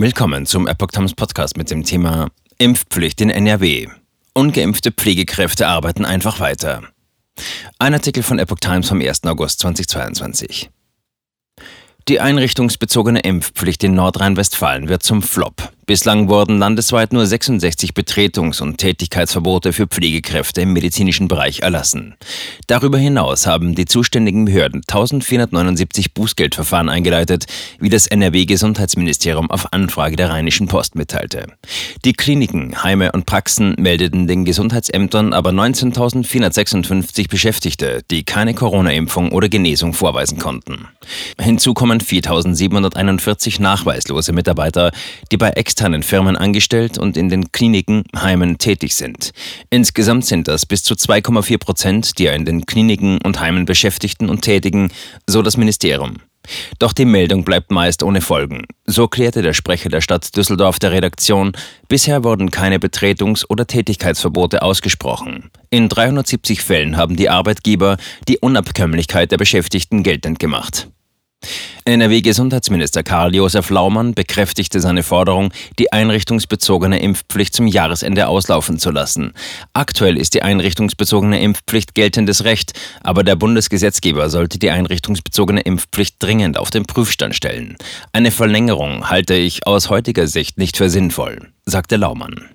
Willkommen zum Epoch Times Podcast mit dem Thema Impfpflicht in NRW. Ungeimpfte Pflegekräfte arbeiten einfach weiter. Ein Artikel von Epoch Times vom 1. August 2022. Die einrichtungsbezogene Impfpflicht in Nordrhein-Westfalen wird zum Flop. Bislang wurden landesweit nur 66 Betretungs- und Tätigkeitsverbote für Pflegekräfte im medizinischen Bereich erlassen. Darüber hinaus haben die zuständigen Behörden 1479 Bußgeldverfahren eingeleitet, wie das NRW-Gesundheitsministerium auf Anfrage der Rheinischen Post mitteilte. Die Kliniken, Heime und Praxen meldeten den Gesundheitsämtern aber 19.456 Beschäftigte, die keine Corona-Impfung oder Genesung vorweisen konnten. Hinzu kommen 4.741 nachweislose Mitarbeiter, die bei externen Firmen angestellt und in den Kliniken, Heimen tätig sind. Insgesamt sind das bis zu 2,4 Prozent der in den Kliniken und Heimen Beschäftigten und Tätigen, so das Ministerium. Doch die Meldung bleibt meist ohne Folgen. So klärte der Sprecher der Stadt Düsseldorf der Redaktion, bisher wurden keine Betretungs- oder Tätigkeitsverbote ausgesprochen. In 370 Fällen haben die Arbeitgeber die Unabkömmlichkeit der Beschäftigten geltend gemacht. NRW-Gesundheitsminister Karl-Josef Laumann bekräftigte seine Forderung, die einrichtungsbezogene Impfpflicht zum Jahresende auslaufen zu lassen. Aktuell ist die einrichtungsbezogene Impfpflicht geltendes Recht, aber der Bundesgesetzgeber sollte die einrichtungsbezogene Impfpflicht dringend auf den Prüfstand stellen. Eine Verlängerung halte ich aus heutiger Sicht nicht für sinnvoll, sagte Laumann.